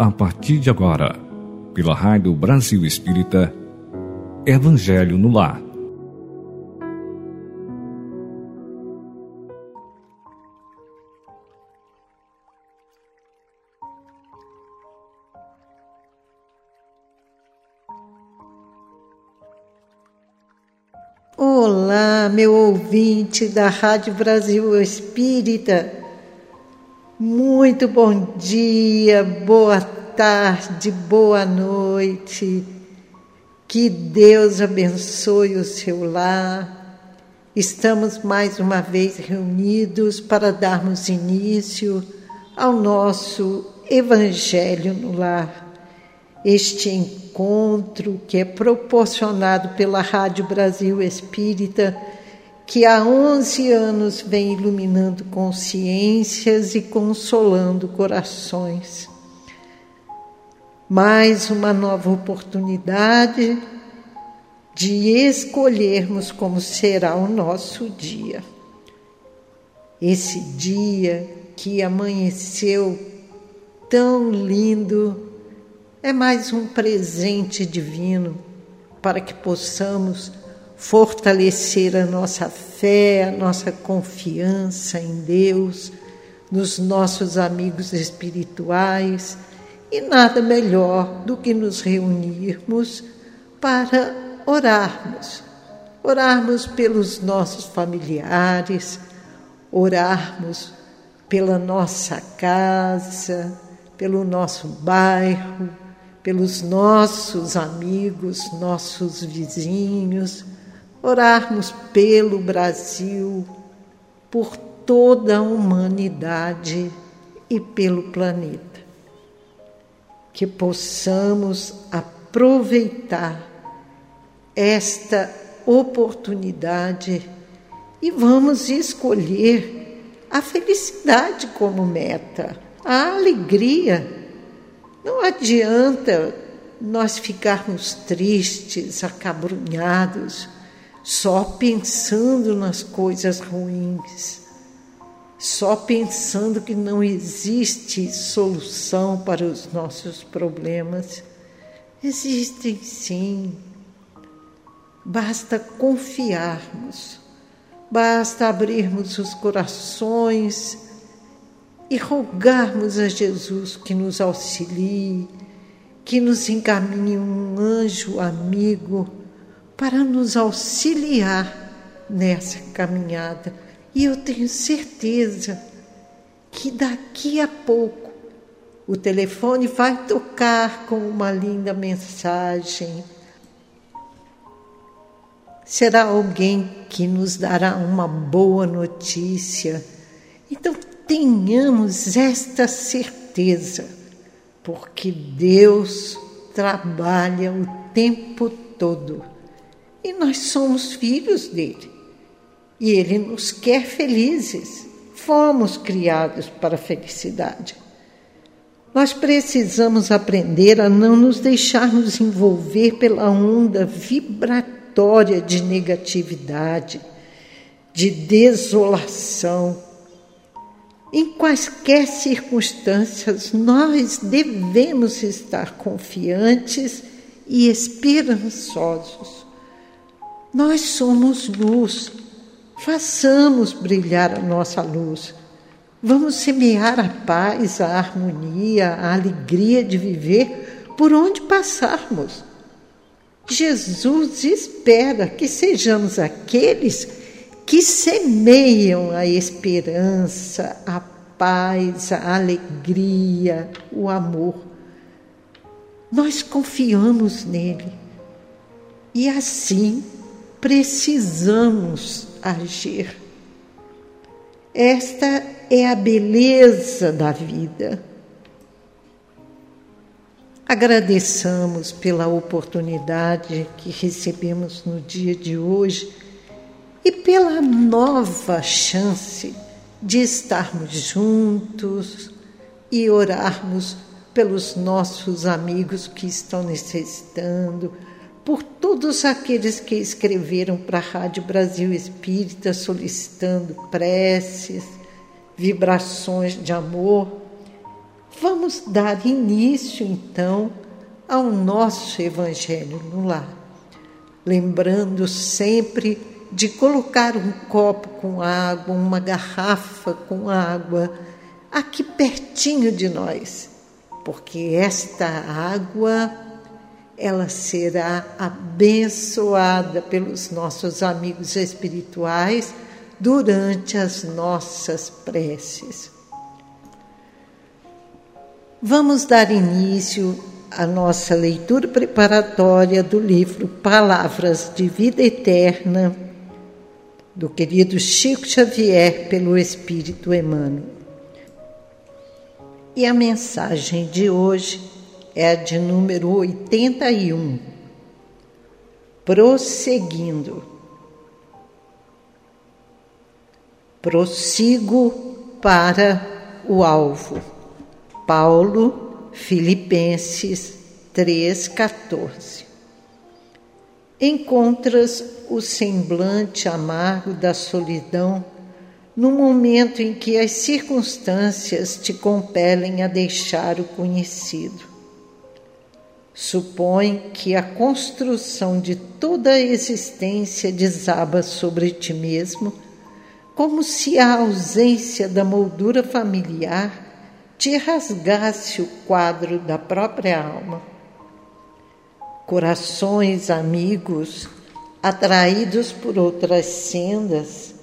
A partir de agora, pela Rádio Brasil Espírita, Evangelho no Lar. Olá, meu ouvinte da Rádio Brasil Espírita. Muito bom dia, boa tarde, boa noite. Que Deus abençoe o seu lar. Estamos mais uma vez reunidos para darmos início ao nosso Evangelho no Lar. Este encontro que é proporcionado pela Rádio Brasil Espírita, que há 11 anos vem iluminando consciências e consolando corações. Mais uma nova oportunidade de escolhermos como será o nosso dia. Esse dia que amanheceu tão lindo é mais um presente divino para que possamos fortalecer a nossa fé, a nossa confiança em Deus, nos nossos amigos espirituais, e nada melhor do que nos reunirmos para orarmos. Orarmos pelos nossos familiares, orarmos pela nossa casa, pelo nosso bairro, pelos nossos amigos, nossos vizinhos, orarmos pelo Brasil, por toda a humanidade e pelo planeta. Que possamos aproveitar esta oportunidade e vamos escolher a felicidade como meta, a alegria não adianta nós ficarmos tristes, acabrunhados, só pensando nas coisas ruins, só pensando que não existe solução para os nossos problemas. Existem sim. Basta confiarmos, basta abrirmos os corações e rogarmos a Jesus que nos auxilie, que nos encaminhe um anjo amigo para nos auxiliar nessa caminhada. E eu tenho certeza que daqui a pouco o telefone vai tocar com uma linda mensagem. Será alguém que nos dará uma boa notícia. Então, tenhamos esta certeza, porque Deus trabalha o tempo todo e nós somos filhos dele e ele nos quer felizes. Fomos criados para a felicidade. Nós precisamos aprender a não nos deixarmos envolver pela onda vibratória de negatividade, de desolação em quaisquer circunstâncias, nós devemos estar confiantes e esperançosos. Nós somos luz, façamos brilhar a nossa luz. Vamos semear a paz, a harmonia, a alegria de viver por onde passarmos. Jesus espera que sejamos aqueles que semeiam a esperança, a paz, a alegria, o amor. Nós confiamos nele e assim precisamos agir. Esta é a beleza da vida. Agradeçamos pela oportunidade que recebemos no dia de hoje e pela nova chance de estarmos juntos e orarmos pelos nossos amigos que estão necessitando, por todos aqueles que escreveram para a Rádio Brasil Espírita solicitando preces, vibrações de amor. Vamos dar início, então, ao nosso Evangelho no lar, lembrando sempre de colocar um copo com água, uma garrafa com água, aqui pertinho de nós, porque esta água ela será abençoada pelos nossos amigos espirituais durante as nossas preces. Vamos dar início à nossa leitura preparatória do livro Palavras de Vida Eterna, do querido Chico Xavier, pelo Espírito Emmanuel. E a mensagem de hoje é a de número 81. Prosseguindo. Prossigo para o alvo. Paulo, Filipenses 3,14. Encontras o semblante amargo da solidão no momento em que as circunstâncias te compelem a deixar o conhecido. Supõe que a construção de toda a existência desaba sobre ti mesmo, como se a ausência da moldura familiar te rasgasse o quadro da própria alma. Corações amigos, atraídos por outras sendas,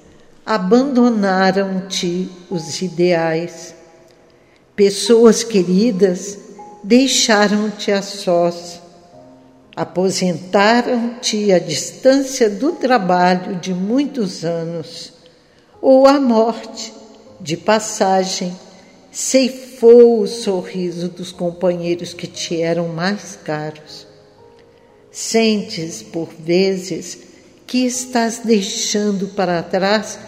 abandonaram-te os ideais. Pessoas queridas deixaram-te a sós, aposentaram-te à distância do trabalho de muitos anos, ou à morte de passagem ceifou o sorriso dos companheiros que te eram mais caros. Sentes, por vezes, que estás deixando para trás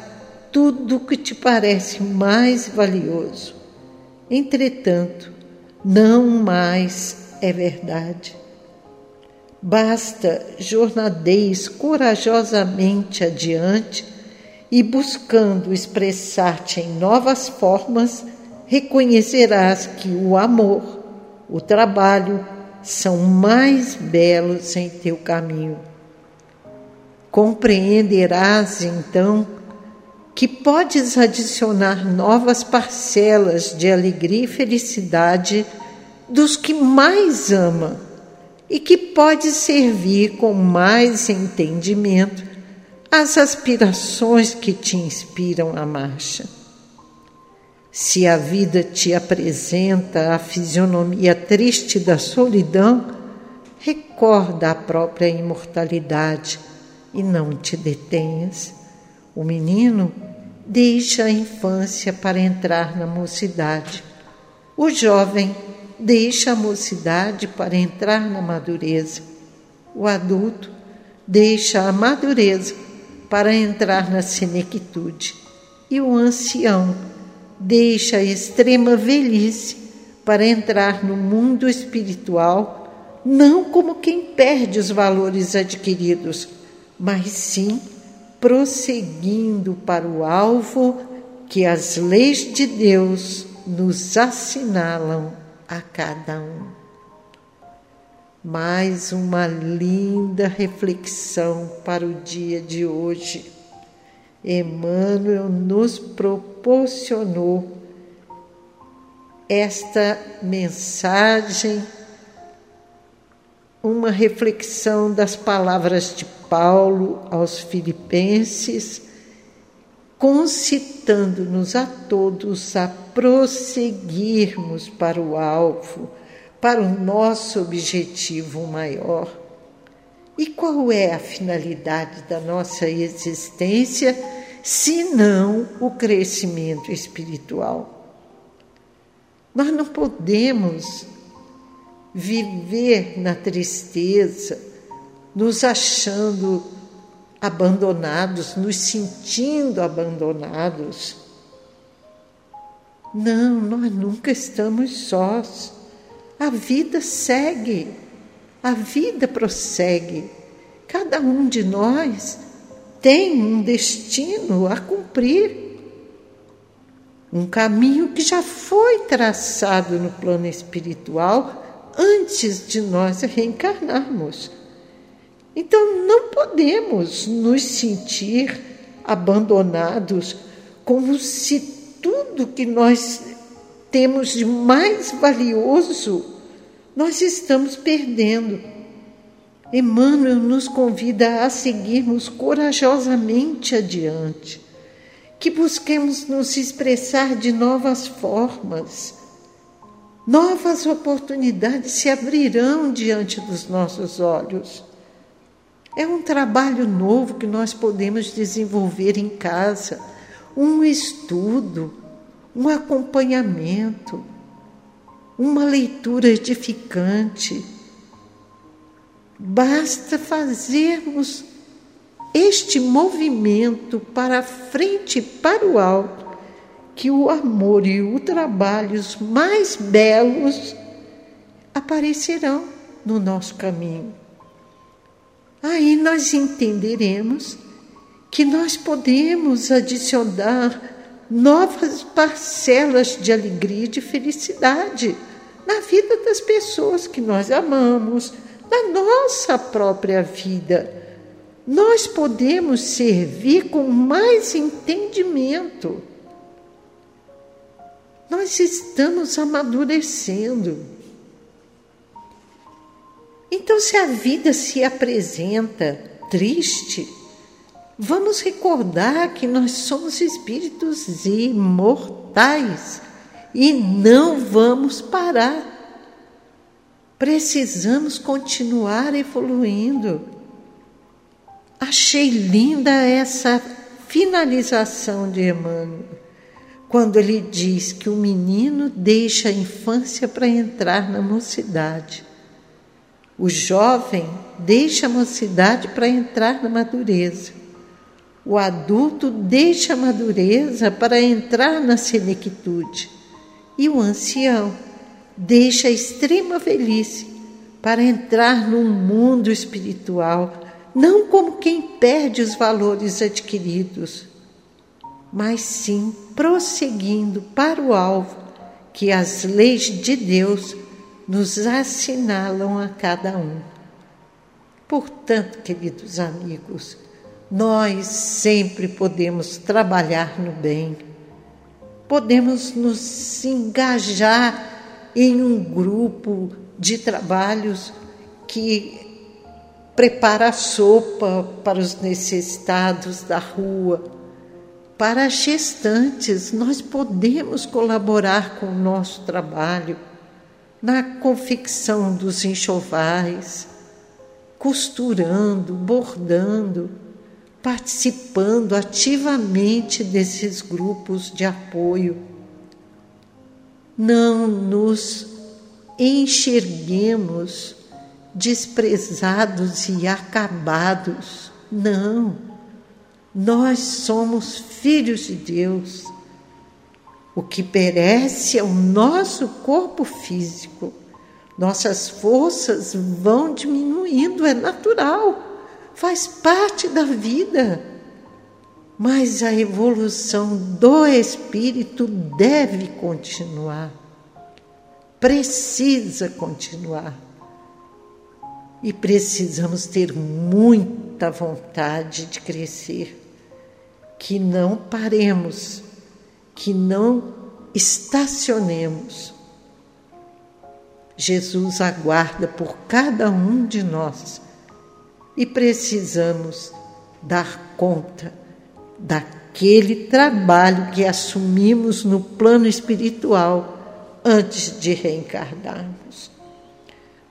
tudo que te parece mais valioso. Entretanto, não mais é verdade. Basta jornadeis corajosamente adiante e buscando expressar-te em novas formas reconhecerás que o amor, o trabalho são mais belos em teu caminho. Compreenderás então que podes adicionar novas parcelas de alegria e felicidade dos que mais ama e que pode servir com mais entendimento as aspirações que te inspiram a marcha. Se a vida te apresenta a fisionomia triste da solidão, recorda a própria imortalidade e não te detenhas. O menino deixa a infância para entrar na mocidade. O jovem deixa a mocidade para entrar na madureza. O adulto deixa a madureza para entrar na senectude. E o ancião deixa a extrema velhice para entrar no mundo espiritual, não como quem perde os valores adquiridos, mas sim prosseguindo para o alvo que as leis de Deus nos assinalam a cada um. Mais uma linda reflexão para o dia de hoje. Emmanuel nos proporcionou esta mensagem, uma reflexão das palavras de Paulo aos Filipenses, concitando-nos a todos a prosseguirmos para o alvo, para o nosso objetivo maior e qual é a finalidade da nossa existência, se não o crescimento espiritual? Nós não podemos viver na tristeza, nos achando abandonados, nos sentindo abandonados. Não, nós nunca estamos sós. A vida segue. A vida prossegue. Cada um de nós tem um destino a cumprir. Um caminho que já foi traçado no plano espiritual antes de nós reencarnarmos. Então não podemos nos sentir abandonados, como se tudo que nós temos de mais valioso nós estamos perdendo. Emmanuel nos convida a seguirmos corajosamente adiante, que busquemos nos expressar de novas formas. Novas oportunidades se abrirão diante dos nossos olhos. É um trabalho novo que nós podemos desenvolver em casa, um estudo, um acompanhamento, uma leitura edificante Basta fazermos este movimento para frente e para o alto, que o amor e o trabalho mais belos aparecerão no nosso caminho. Aí nós entenderemos que nós podemos adicionar novas parcelas de alegria e de felicidade na vida das pessoas que nós amamos, na nossa própria vida. Nós podemos servir com mais entendimento. Nós estamos amadurecendo. Então, se a vida se apresenta triste, vamos recordar que nós somos espíritos imortais e não vamos parar Precisamos continuar evoluindo. Achei linda essa finalização de Emmanuel, quando ele diz que o menino deixa a infância para entrar na mocidade. O jovem deixa a mocidade para entrar na madureza. O adulto deixa a madureza para entrar na senectude. E o ancião deixa a extrema velhice para entrar num mundo espiritual, não como quem perde os valores adquiridos, mas sim prosseguindo para o alvo que as leis de Deus nos assinalam a cada um. Portanto, queridos amigos, nós sempre podemos trabalhar no bem, podemos nos engajar em um grupo de trabalhos que prepara a sopa para os necessitados da rua. Para as gestantes, nós podemos colaborar com o nosso trabalho na confecção dos enxovais, costurando, bordando, participando ativamente desses grupos de apoio não nos enxerguemos desprezados e acabados. Não. Nós somos filhos de Deus. O que perece é o nosso corpo físico. Nossas forças vão diminuindo, é natural, faz parte da vida. Mas a evolução do espírito deve continuar, precisa continuar. E precisamos ter muita vontade de crescer, que não paremos, que não estacionemos. Jesus aguarda por cada um de nós e precisamos dar conta daquele trabalho que assumimos no plano espiritual antes de reencarnarmos.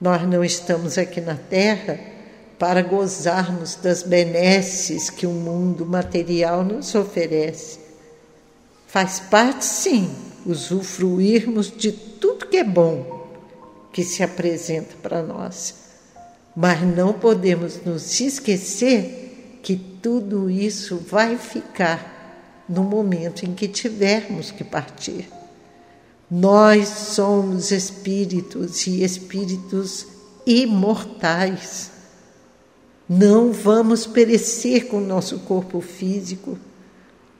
Nós não estamos aqui na Terra para gozarmos das benesses que o mundo material nos oferece. Faz parte, sim, usufruirmos de tudo que é bom que se apresenta para nós, mas não podemos nos esquecer que tudo isso vai ficar no momento em que tivermos que partir. Nós somos espíritos e espíritos imortais. Não vamos perecer com o nosso corpo físico.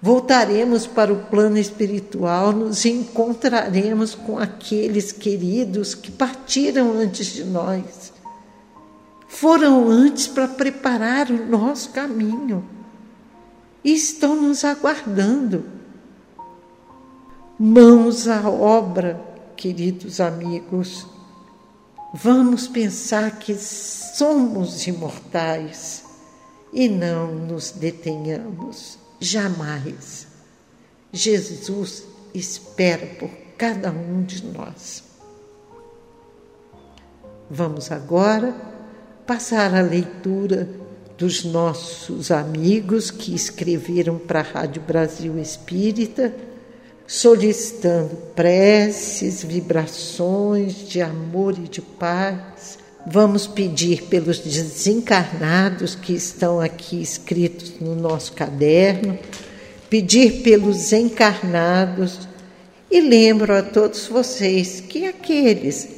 Voltaremos para o plano espiritual, nos encontraremos com aqueles queridos que partiram antes de nós. Foram antes para preparar o nosso caminho e estão nos aguardando. Mãos à obra, queridos amigos. Vamos pensar que somos imortais e não nos detenhamos jamais. Jesus espera por cada um de nós. Vamos agora passar a leitura dos nossos amigos que escreveram para a Rádio Brasil Espírita, solicitando preces, vibrações de amor e de paz. Vamos pedir pelos desencarnados que estão aqui escritos no nosso caderno, pedir pelos encarnados e lembro a todos vocês que aqueles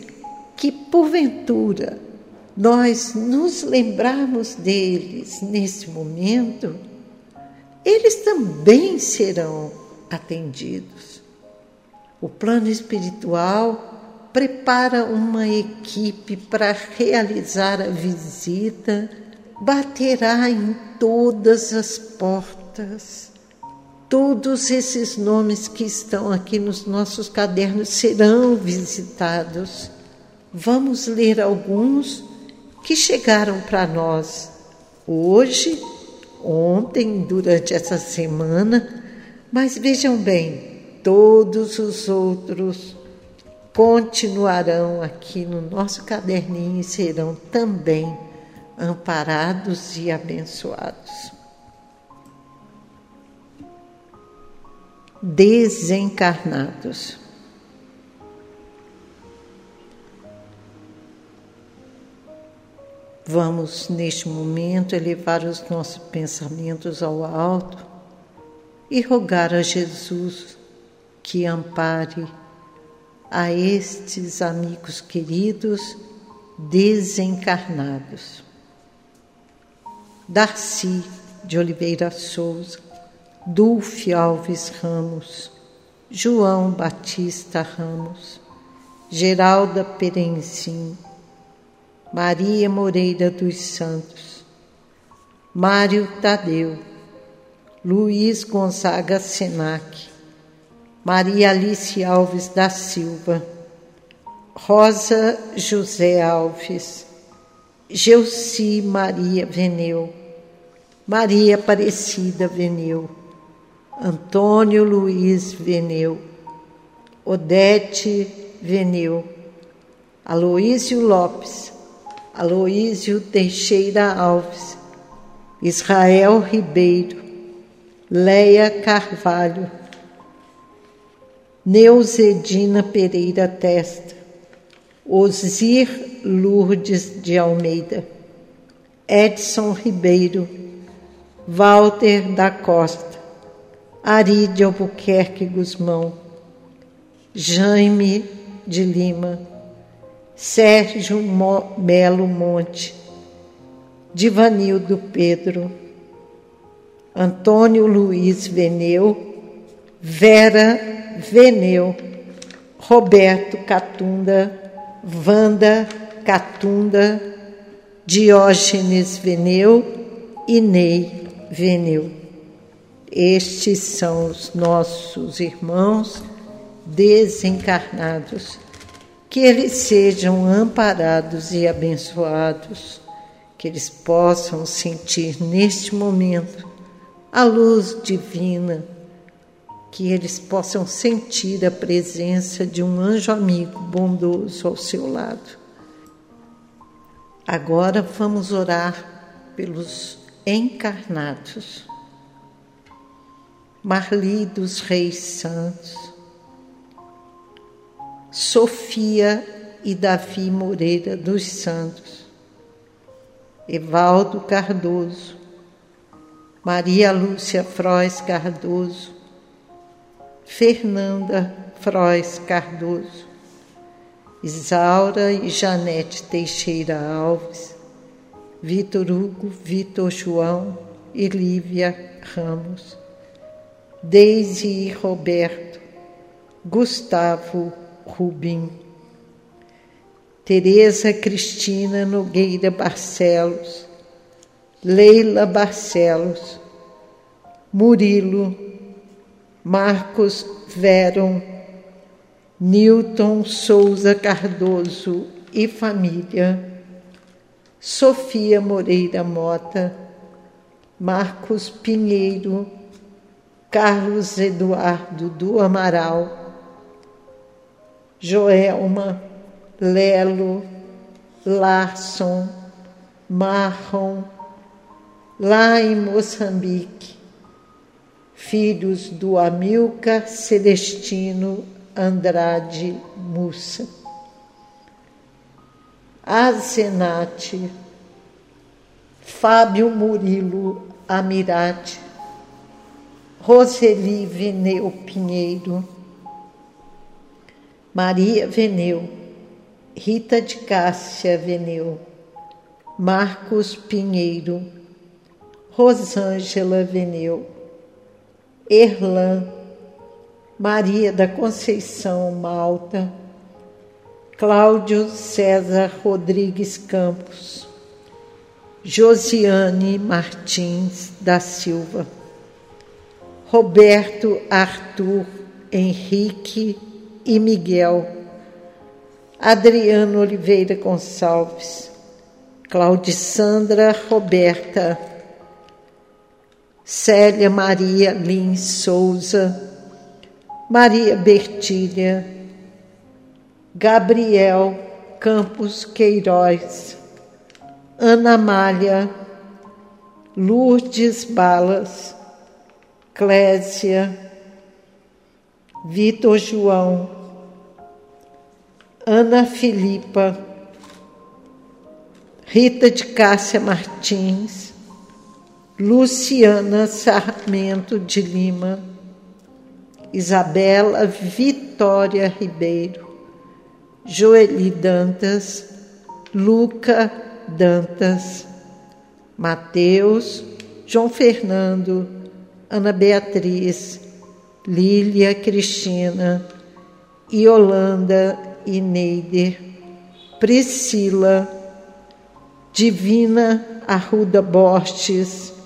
que porventura nós nos lembrarmos deles nesse momento, eles também serão atendidos. O plano espiritual prepara uma equipe para realizar a visita, baterá em todas as portas. Todos esses nomes que estão aqui nos nossos cadernos serão visitados. Vamos ler alguns que chegaram para nós hoje, ontem, durante essa semana, mas vejam bem, todos os outros continuarão aqui no nosso caderninho e serão também amparados e abençoados. Desencarnados. Vamos, neste momento, elevar os nossos pensamentos ao alto e rogar a Jesus que ampare a estes amigos queridos desencarnados. Darcy de Oliveira Souza, Dulce Alves Ramos, João Batista Ramos, Geralda Perenzim, Maria Moreira dos Santos, Mário Tadeu, Luiz Gonzaga Senac, Maria Alice Alves da Silva, Rosa José Alves, Geuci Maria Veneu, Maria Aparecida Veneu, Antônio Luiz Veneu, Odete Veneu, Aloísio Lopes, Aloísio Teixeira Alves, Israel Ribeiro, Leia Carvalho, Neuzedina Pereira Testa, Osir Lourdes de Almeida, Edson Ribeiro, Walter da Costa, Ari de Albuquerque Guzmão, Jaime de Lima, Sérgio Melo Monte, Divanildo Pedro, Antônio Luiz Veneu, Vera Veneu, Roberto Catunda, Wanda Catunda, Diógenes Veneu e Ney Veneu. Estes são os nossos irmãos desencarnados que eles sejam amparados e abençoados, que eles possam sentir neste momento a luz divina, que eles possam sentir a presença de um anjo amigo bondoso ao seu lado. Agora vamos orar pelos encarnados. Marli dos Reis Santos, Sofia e Davi Moreira dos Santos, Evaldo Cardoso, Maria Lúcia Frois Cardoso, Fernanda Frois Cardoso, Isaura e Janete Teixeira Alves, Vitor Hugo, Vitor João e Lívia Ramos, Deise e Roberto, Gustavo Rubim, Tereza Cristina Nogueira Barcelos, Leila Barcelos, Murilo, Marcos Veron, Newton Souza Cardoso e família, Sofia Moreira Mota, Marcos Pinheiro, Carlos Eduardo do Amaral, Joelma, Lelo, Larson, Marron, lá em Moçambique, filhos do Amilcar Celestino Andrade Mussa. Azenate, Fábio Murilo Amirate, Roseli Veneu Pinheiro, Maria Veneu, Rita de Cássia Veneu, Marcos Pinheiro, Rosângela Veneu, Erlan, Maria da Conceição Malta, Cláudio César Rodrigues Campos, Josiane Martins da Silva, Roberto Arthur Henrique e Miguel, Adriano Oliveira Gonçalves, Claudissandra Roberta, Célia Maria Lins Souza, Maria Bertilha, Gabriel Campos Queiroz, Ana Malha, Lourdes Balas, Clésia, Vitor João, Ana Filipa, Rita de Cássia Martins, Luciana Sarmento de Lima, Isabela Vitória Ribeiro, Joeli Dantas, Luca Dantas, Mateus, João Fernando, Ana Beatriz, Lília Cristina, Yolanda e Neider, Priscila, Divina Arruda Bortes,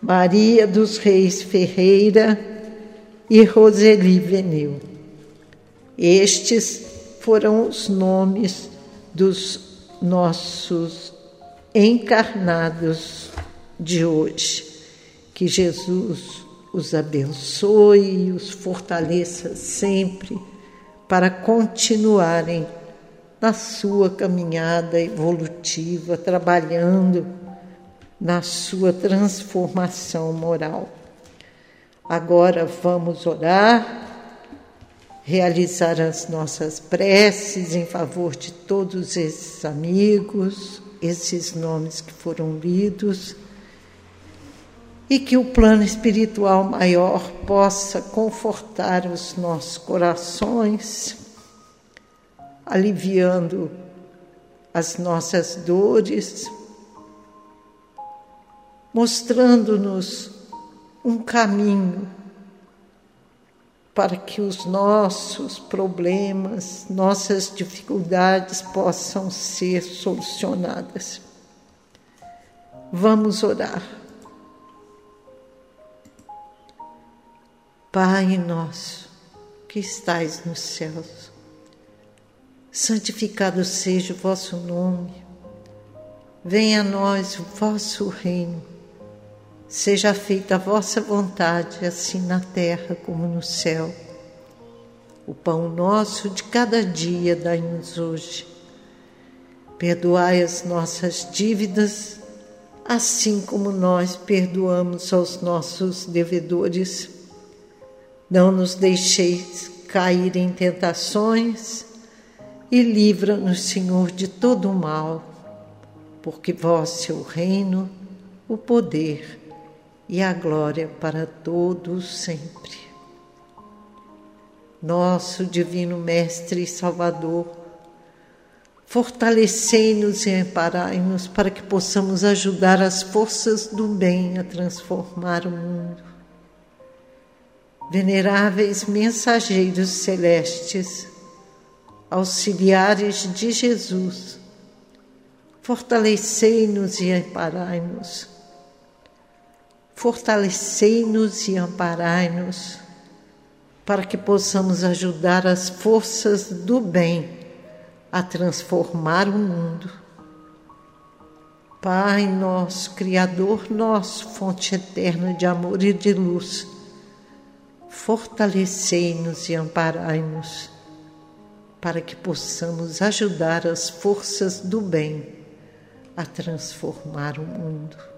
Maria dos Reis Ferreira e Roseli Veneu. Estes foram os nomes dos nossos encarnados de hoje. Que Jesus os abençoe e os fortaleça sempre para continuarem na sua caminhada evolutiva, trabalhando na sua transformação moral. Agora vamos orar, realizar as nossas preces em favor de todos esses amigos, esses nomes que foram lidos e que o plano espiritual maior possa confortar os nossos corações, aliviando as nossas dores, mostrando-nos um caminho para que os nossos problemas, nossas dificuldades possam ser solucionadas. Vamos orar. Pai nosso, que estais nos céus, santificado seja o vosso nome, venha a nós o vosso reino, seja feita a vossa vontade, assim na terra como no céu. O pão nosso de cada dia dai-nos hoje. Perdoai as nossas dívidas, assim como nós perdoamos aos nossos devedores não nos deixeis cair em tentações e livra-nos, Senhor, de todo o mal, porque vós é o reino, o poder e a glória para todos sempre. Nosso divino Mestre e Salvador, fortalecei-nos e amparai-nos para que possamos ajudar as forças do bem a transformar o mundo veneráveis mensageiros celestes, auxiliares de Jesus, fortalecei-nos e amparai-nos. Fortalecei-nos e amparai-nos, para que possamos ajudar as forças do bem a transformar o mundo. Pai nosso, Criador nosso, fonte eterna de amor e de luz, fortalecei-nos e amparai-nos, para que possamos ajudar as forças do bem a transformar o mundo.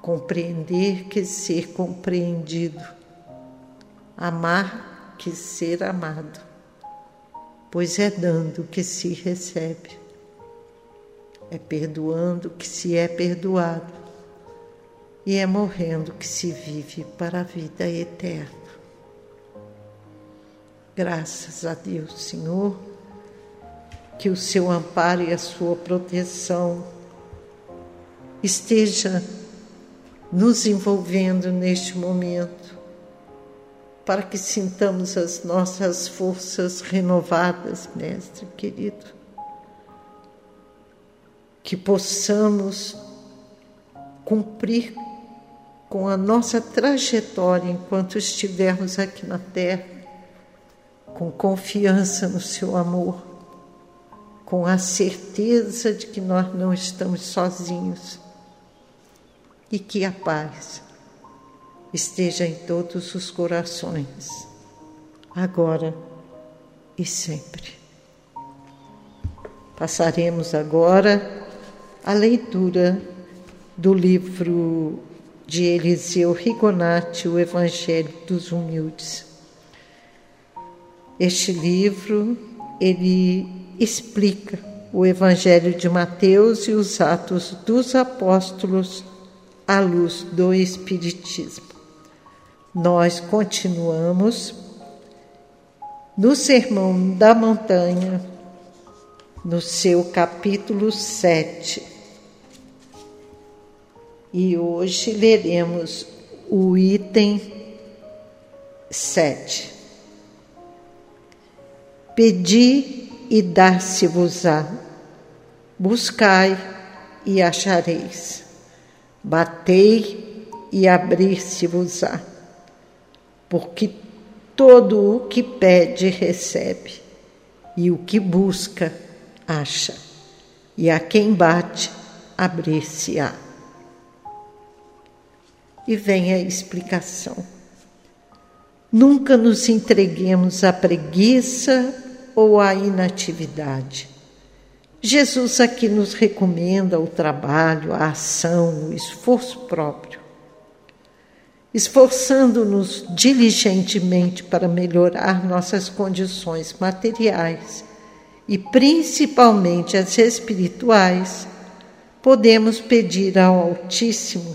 compreender que ser compreendido, amar que ser amado, pois é dando que se recebe, é perdoando que se é perdoado e é morrendo que se vive para a vida eterna. Graças a Deus, Senhor, que o seu amparo e a sua proteção esteja nos envolvendo neste momento, para que sintamos as nossas forças renovadas, Mestre querido. Que possamos cumprir com a nossa trajetória enquanto estivermos aqui na Terra, com confiança no Seu amor, com a certeza de que nós não estamos sozinhos e que a paz esteja em todos os corações, agora e sempre. Passaremos agora a leitura do livro de Eliseu Rigonati, O Evangelho dos Humildes. Este livro, ele explica o Evangelho de Mateus e os Atos dos Apóstolos à luz do Espiritismo. Nós continuamos no Sermão da Montanha, no seu capítulo 7 e hoje leremos o item 7. Pedi e dar-se-vos-á, buscai e achareis, batei e abrir-se-vos-á, porque todo o que pede recebe, e o que busca acha, e a quem bate abrir-se-á e vem a explicação. Nunca nos entreguemos à preguiça ou à inatividade. Jesus aqui nos recomenda o trabalho, a ação, o esforço próprio. Esforçando-nos diligentemente para melhorar nossas condições materiais e principalmente as espirituais, podemos pedir ao Altíssimo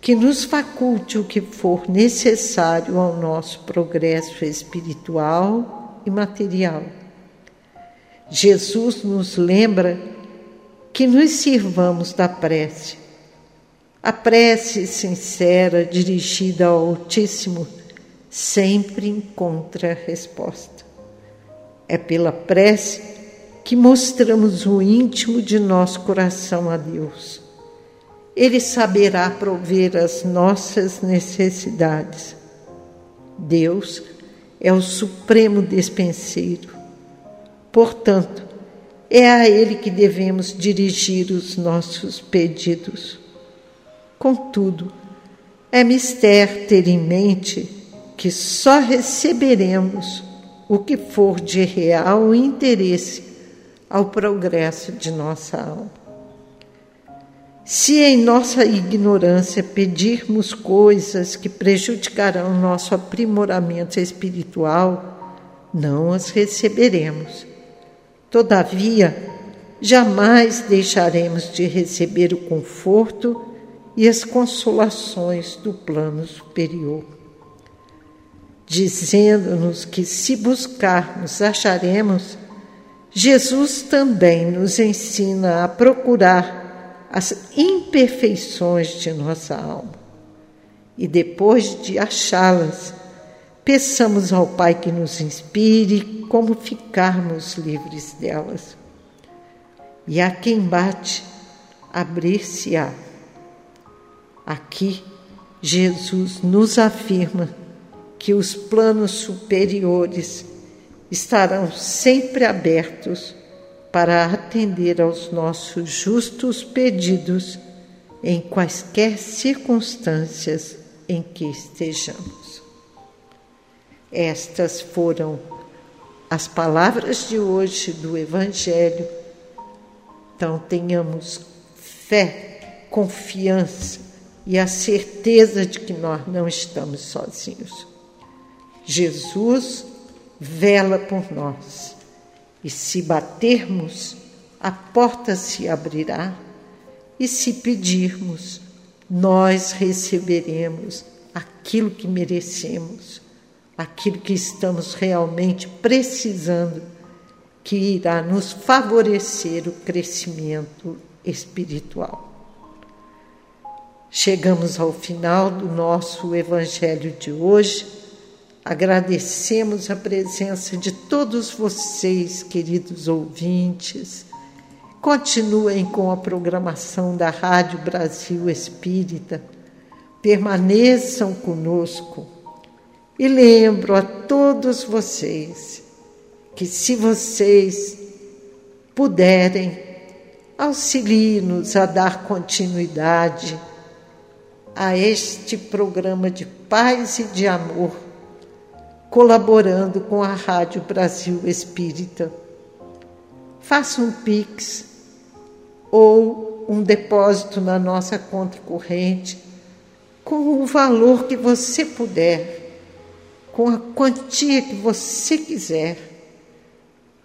que nos faculte o que for necessário ao nosso progresso espiritual e material. Jesus nos lembra que nos sirvamos da prece. A prece sincera dirigida ao Altíssimo sempre encontra resposta. É pela prece que mostramos o íntimo de nosso coração a Deus ele saberá prover as nossas necessidades. Deus é o supremo despenseiro. Portanto, é a Ele que devemos dirigir os nossos pedidos. Contudo, é mister ter em mente que só receberemos o que for de real interesse ao progresso de nossa alma. Se em nossa ignorância pedirmos coisas que prejudicarão nosso aprimoramento espiritual, não as receberemos. Todavia, jamais deixaremos de receber o conforto e as consolações do plano superior, dizendo-nos que se buscarmos, acharemos. Jesus também nos ensina a procurar as imperfeições de nossa alma e depois de achá-las, peçamos ao Pai que nos inspire como ficarmos livres delas. E a quem bate, abrir-se-á. Aqui, Jesus nos afirma que os planos superiores estarão sempre abertos para atender aos nossos justos pedidos em quaisquer circunstâncias em que estejamos. Estas foram as palavras de hoje do Evangelho. Então, tenhamos fé, confiança e a certeza de que nós não estamos sozinhos. Jesus vela por nós e se batermos, a porta se abrirá e se pedirmos, nós receberemos aquilo que merecemos, aquilo que estamos realmente precisando, que irá nos favorecer o crescimento espiritual. Chegamos ao final do nosso Evangelho de hoje. Agradecemos a presença de todos vocês, queridos ouvintes. Continuem com a programação da Rádio Brasil Espírita. Permaneçam conosco. E lembro a todos vocês que, se vocês puderem, auxiliem-nos a dar continuidade a este programa de paz e de amor, colaborando com a Rádio Brasil Espírita. Faça um Pix ou um depósito na nossa conta corrente com o valor que você puder, com a quantia que você quiser,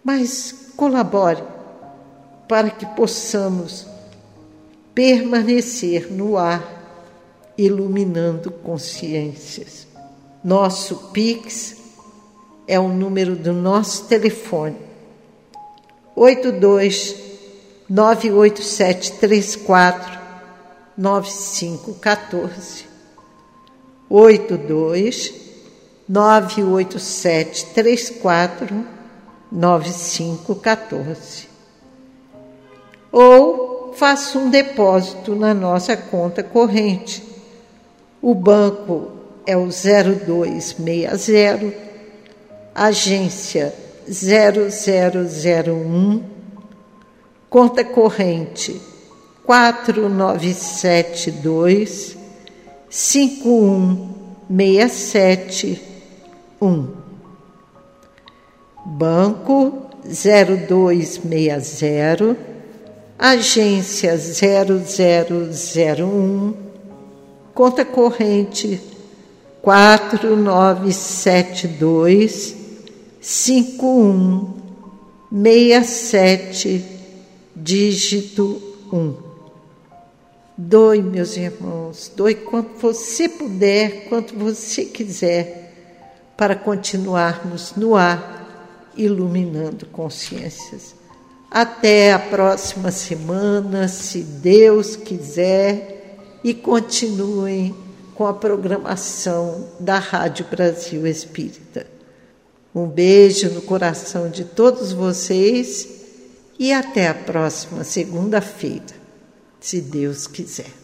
mas colabore para que possamos permanecer no ar iluminando consciências. Nosso Pix é o número do nosso telefone. 82 98734 9514 82 98734 9514 ou faça um depósito na nossa conta corrente. O banco é o 0260, agência 0001, conta corrente 4972 51671. Banco 0260, agência 0001 conta corrente 4972 5167 dígito 1. Doe, meus irmãos, doe quanto você puder, quanto você quiser, para continuarmos no ar, iluminando consciências. Até a próxima semana, se Deus quiser e continuem com a programação da Rádio Brasil Espírita. Um beijo no coração de todos vocês e até a próxima segunda-feira, se Deus quiser.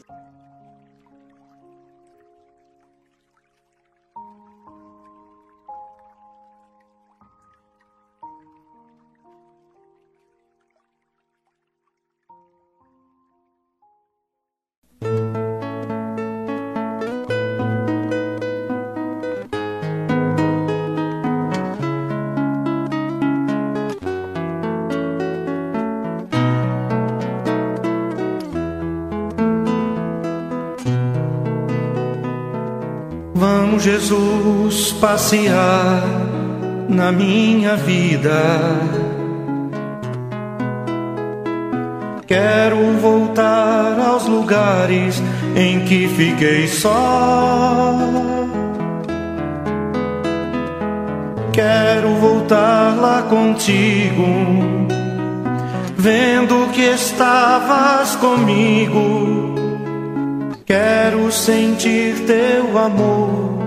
Jesus, passear na minha vida. Quero voltar aos lugares em que fiquei só. Quero voltar lá contigo, vendo que estavas comigo. Quero sentir teu amor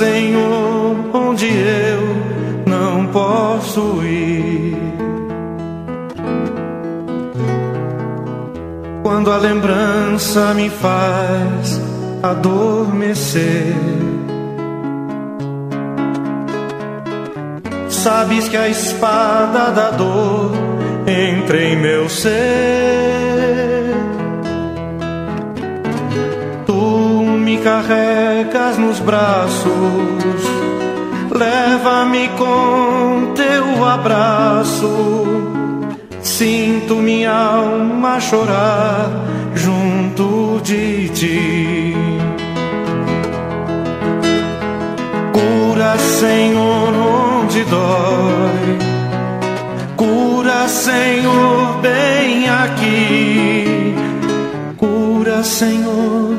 Senhor, onde eu não posso ir. Quando a lembrança me faz adormecer. Sabes que a espada da dor entra em meu ser. Carregas nos braços, leva-me com teu abraço. Sinto minha alma chorar junto de ti. Cura, Senhor, onde dói. Cura, Senhor, bem aqui. Cura, Senhor,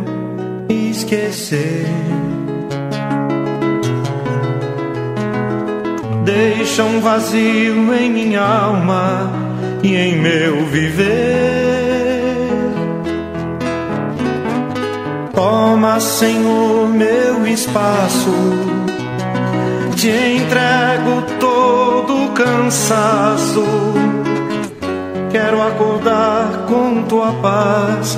esquecer. Deixa um vazio em minha alma e em meu viver. Toma, Senhor, meu espaço. Te entrego todo o cansaço. Quero acordar com tua paz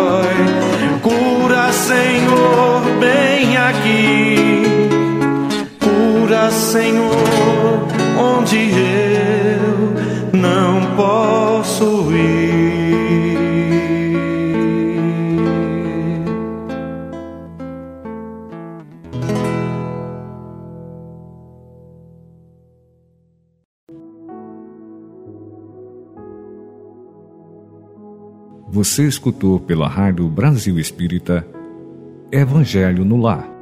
Senhor, bem aqui. Cura, Senhor, onde eu não posso ir. Você escutou pela Rádio Brasil Espírita Evangelho no Lar